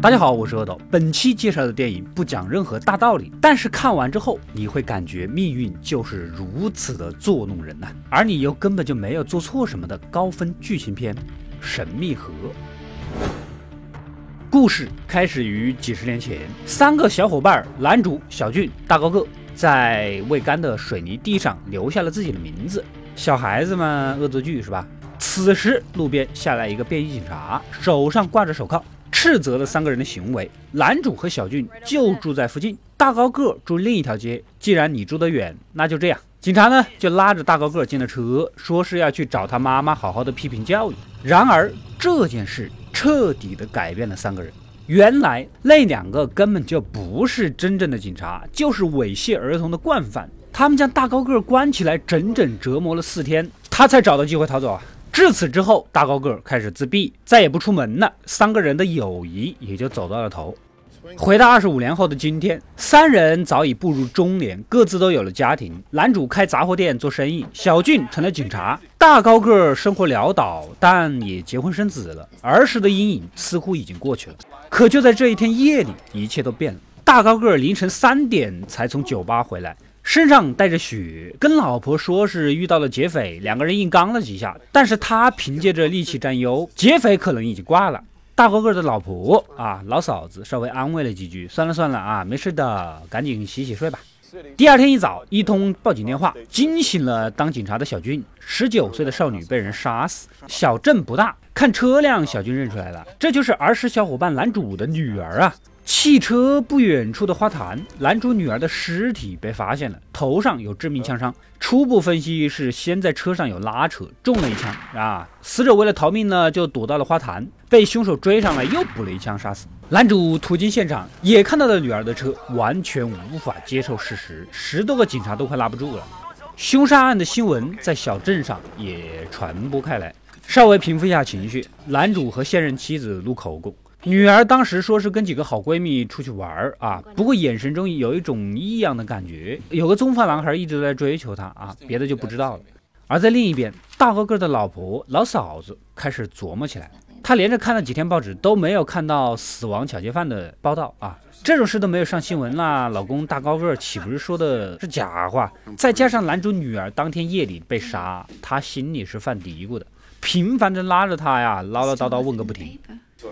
大家好，我是阿斗。本期介绍的电影不讲任何大道理，但是看完之后你会感觉命运就是如此的作弄人呐，而你又根本就没有做错什么的高分剧情片《神秘河》。故事开始于几十年前，三个小伙伴男主小俊、大高个在未干的水泥地上留下了自己的名字。小孩子们恶作剧是吧？此时路边下来一个便衣警察，手上挂着手铐。斥责了三个人的行为。男主和小俊就住在附近，大高个住另一条街。既然你住得远，那就这样。警察呢就拉着大高个进了车，说是要去找他妈妈好好的批评教育。然而这件事彻底的改变了三个人。原来那两个根本就不是真正的警察，就是猥亵儿童的惯犯。他们将大高个关起来，整整折磨了四天，他才找到机会逃走啊。至此之后，大高个儿开始自闭，再也不出门了。三个人的友谊也就走到了头。回到二十五年后的今天，三人早已步入中年，各自都有了家庭。男主开杂货店做生意，小俊成了警察，大高个儿生活潦倒，但也结婚生子了。儿时的阴影似乎已经过去了。可就在这一天夜里，一切都变了。大高个儿凌晨三点才从酒吧回来。身上带着血，跟老婆说是遇到了劫匪，两个人硬刚了几下，但是他凭借着力气占优，劫匪可能已经挂了。大高个的老婆啊，老嫂子稍微安慰了几句，算了算了啊，没事的，赶紧洗洗睡吧。第二天一早，一通报警电话惊醒了当警察的小俊，十九岁的少女被人杀死。小镇不大，看车辆，小俊认出来了，这就是儿时小伙伴男主的女儿啊。汽车不远处的花坛，男主女儿的尸体被发现了，头上有致命枪伤。初步分析是先在车上有拉扯，中了一枪啊。死者为了逃命呢，就躲到了花坛，被凶手追上来又补了一枪杀死。男主途经现场，也看到了女儿的车，完全无法接受事实，十多个警察都快拉不住了。凶杀案的新闻在小镇上也传播开来，稍微平复一下情绪，男主和现任妻子录口供。女儿当时说是跟几个好闺蜜出去玩儿啊，不过眼神中有一种异样的感觉，有个棕发男孩一直在追求她啊，别的就不知道了。而在另一边，大高个的老婆老嫂子开始琢磨起来，她连着看了几天报纸都没有看到死亡抢劫犯的报道啊，这种事都没有上新闻啦，老公大高个岂不是说的是假话？再加上男主女儿当天夜里被杀，她心里是犯嘀咕的，频繁的拉着他呀，唠唠叨叨问个不停。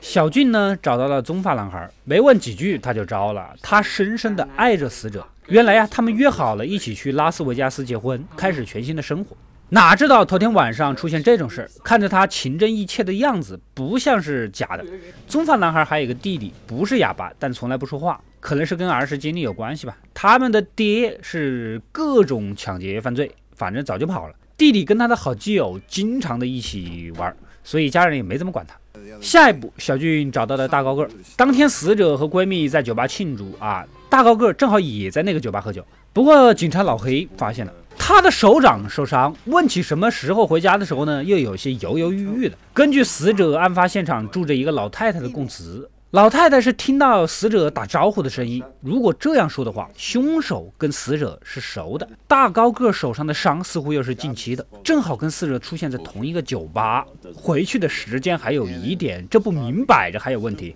小俊呢，找到了棕发男孩，没问几句他就招了。他深深的爱着死者。原来呀，他们约好了一起去拉斯维加斯结婚，开始全新的生活。哪知道头天晚上出现这种事儿，看着他情真意切的样子，不像是假的。棕发男孩还有一个弟弟，不是哑巴，但从来不说话，可能是跟儿时经历有关系吧。他们的爹是各种抢劫犯罪，反正早就跑了。弟弟跟他的好基友经常的一起玩，所以家人也没怎么管他。下一步，小俊找到了大高个儿。当天，死者和闺蜜在酒吧庆祝啊，大高个儿正好也在那个酒吧喝酒。不过，警察老黑发现了他的手掌受伤，问起什么时候回家的时候呢，又有些犹犹豫豫的。根据死者案发现场住着一个老太太的供词。老太太是听到死者打招呼的声音。如果这样说的话，凶手跟死者是熟的。大高个手上的伤似乎又是近期的，正好跟死者出现在同一个酒吧，回去的时间还有疑点，这不明摆着还有问题。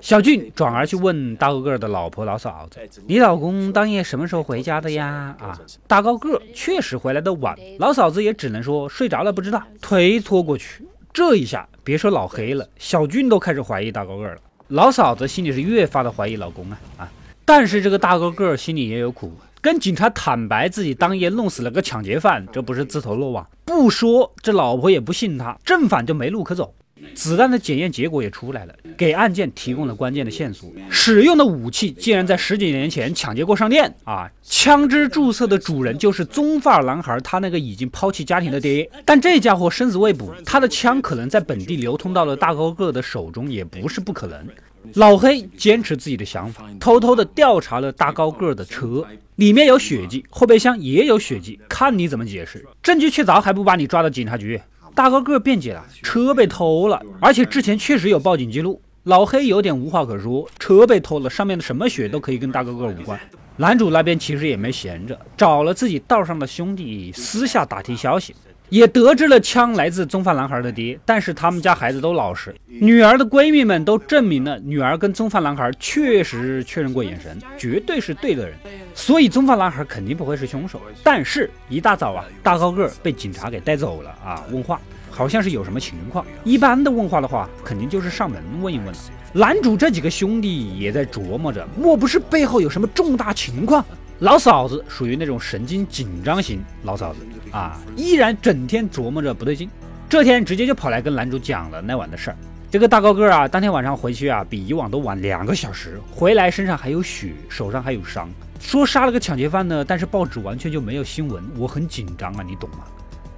小俊转而去问大高个的老婆老嫂子：“你老公当夜什么时候回家的呀？”啊，大高个确实回来的晚，老嫂子也只能说睡着了不知道，推脱过去。这一下别说老黑了，小俊都开始怀疑大高个了。老嫂子心里是越发的怀疑老公啊啊！但是这个大高个心里也有苦，跟警察坦白自己当夜弄死了个抢劫犯，这不是自投罗网？不说，这老婆也不信他，正反就没路可走。子弹的检验结果也出来了，给案件提供了关键的线索。使用的武器竟然在十几年前抢劫过商店啊！枪支注册的主人就是棕发男孩，他那个已经抛弃家庭的爹。但这家伙生死未卜，他的枪可能在本地流通到了大高个的手中，也不是不可能。老黑坚持自己的想法，偷偷的调查了大高个的车，里面有血迹，后备箱也有血迹，看你怎么解释。证据确凿，还不把你抓到警察局？大高个辩解了，车被偷了，而且之前确实有报警记录。老黑有点无话可说，车被偷了，上面的什么血都可以跟大高个无关。男主那边其实也没闲着，找了自己道上的兄弟，私下打听消息。也得知了枪来自宗犯男孩的爹，但是他们家孩子都老实。女儿的闺蜜们都证明了女儿跟宗犯男孩确实确认过眼神，绝对是对的人，所以宗犯男孩肯定不会是凶手。但是，一大早啊，大高个被警察给带走了啊，问话好像是有什么情况。一般的问话的话，肯定就是上门问一问了。男主这几个兄弟也在琢磨着，莫不是背后有什么重大情况？老嫂子属于那种神经紧张型老嫂子啊，依然整天琢磨着不对劲。这天直接就跑来跟男主讲了那晚的事儿。这个大高个啊，当天晚上回去啊，比以往都晚两个小时，回来身上还有血，手上还有伤，说杀了个抢劫犯呢。但是报纸完全就没有新闻，我很紧张啊，你懂吗？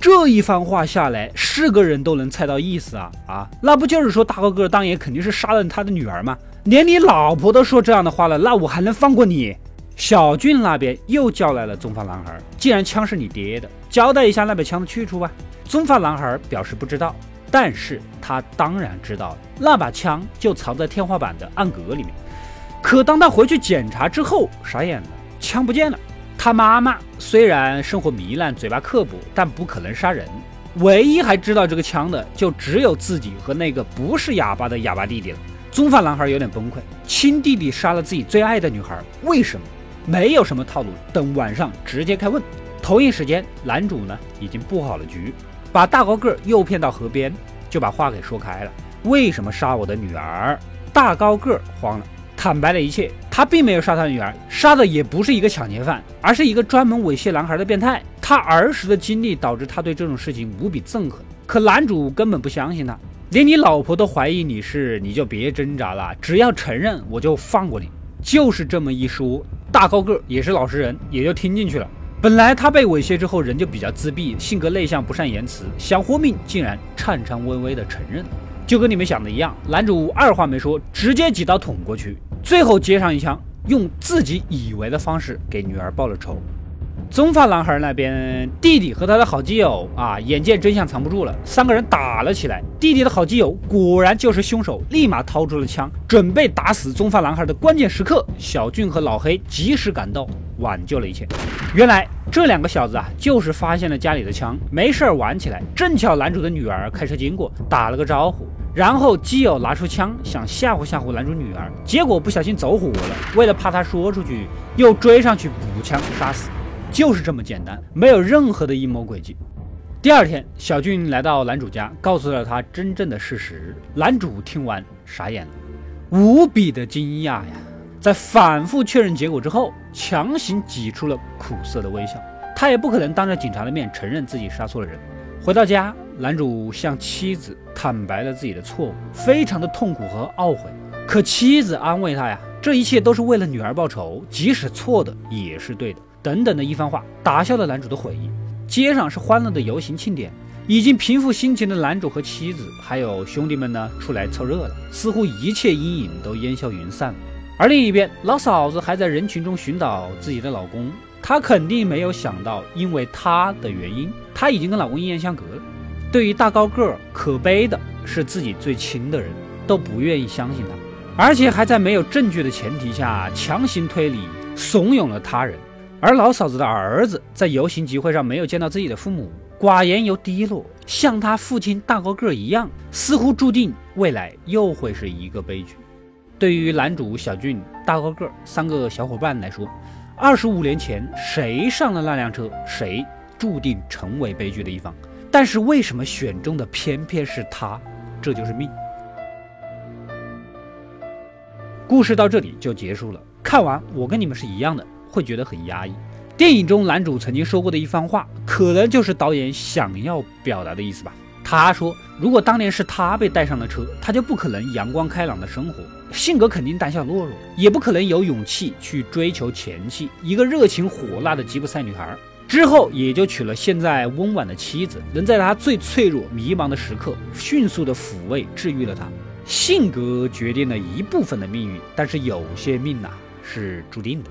这一番话下来，是个人都能猜到意思啊啊，那不就是说大高个当爷肯定是杀了他的女儿吗？连你老婆都说这样的话了，那我还能放过你？小俊那边又叫来了棕发男孩。既然枪是你爹的，交代一下那把枪的去处吧。棕发男孩表示不知道，但是他当然知道了，那把枪就藏在天花板的暗格里面。可当他回去检查之后，傻眼了，枪不见了。他妈妈虽然生活糜烂，嘴巴刻薄，但不可能杀人。唯一还知道这个枪的，就只有自己和那个不是哑巴的哑巴弟弟了。棕发男孩有点崩溃，亲弟弟杀了自己最爱的女孩，为什么？没有什么套路，等晚上直接开问。同一时间，男主呢已经布好了局，把大高个诱骗到河边，就把话给说开了。为什么杀我的女儿？大高个慌了，坦白了一切。他并没有杀他女儿，杀的也不是一个抢劫犯，而是一个专门猥亵男孩的变态。他儿时的经历导致他对这种事情无比憎恨。可男主根本不相信他，连你老婆都怀疑你是，你就别挣扎了，只要承认，我就放过你。就是这么一说。大高个也是老实人，也就听进去了。本来他被猥亵之后人就比较自闭，性格内向，不善言辞，想活命竟然颤颤巍巍的承认，就跟你们想的一样。男主二话没说，直接几刀捅过去，最后接上一枪，用自己以为的方式给女儿报了仇。棕发男孩那边，弟弟和他的好基友啊，眼见真相藏不住了，三个人打了起来。弟弟的好基友果然就是凶手，立马掏出了枪，准备打死棕发男孩的关键时刻，小俊和老黑及时赶到，挽救了一切。原来这两个小子啊，就是发现了家里的枪，没事儿玩起来。正巧男主的女儿开车经过，打了个招呼，然后基友拿出枪想吓唬吓唬男主女儿，结果不小心走火了。为了怕他说出去，又追上去补枪杀死。就是这么简单，没有任何的阴谋诡计。第二天，小俊来到男主家，告诉了他真正的事实。男主听完傻眼了，无比的惊讶呀！在反复确认结果之后，强行挤出了苦涩的微笑。他也不可能当着警察的面承认自己杀错了人。回到家，男主向妻子坦白了自己的错误，非常的痛苦和懊悔。可妻子安慰他呀，这一切都是为了女儿报仇，即使错的也是对的。等等的一番话，打消了男主的悔意。街上是欢乐的游行庆典，已经平复心情的男主和妻子，还有兄弟们呢，出来凑热闹，似乎一切阴影都烟消云散了。而另一边，老嫂子还在人群中寻找自己的老公，她肯定没有想到，因为她的原因，她已经跟老公阴阳相隔了。对于大高个儿，可悲的是自己最亲的人都不愿意相信他，而且还在没有证据的前提下强行推理，怂恿了他人。而老嫂子的儿子在游行集会上没有见到自己的父母，寡言又低落，像他父亲大高个一样，似乎注定未来又会是一个悲剧。对于男主小俊、大高个三个小伙伴来说，二十五年前谁上了那辆车，谁注定成为悲剧的一方。但是为什么选中的偏偏是他？这就是命。故事到这里就结束了。看完，我跟你们是一样的。会觉得很压抑。电影中男主曾经说过的一番话，可能就是导演想要表达的意思吧。他说：“如果当年是他被带上了车，他就不可能阳光开朗的生活，性格肯定胆小懦弱，也不可能有勇气去追求前妻，一个热情火辣的吉普赛女孩。之后也就娶了现在温婉的妻子，能在他最脆弱、迷茫的时刻，迅速的抚慰、治愈了他。性格决定了一部分的命运，但是有些命呐是注定的。”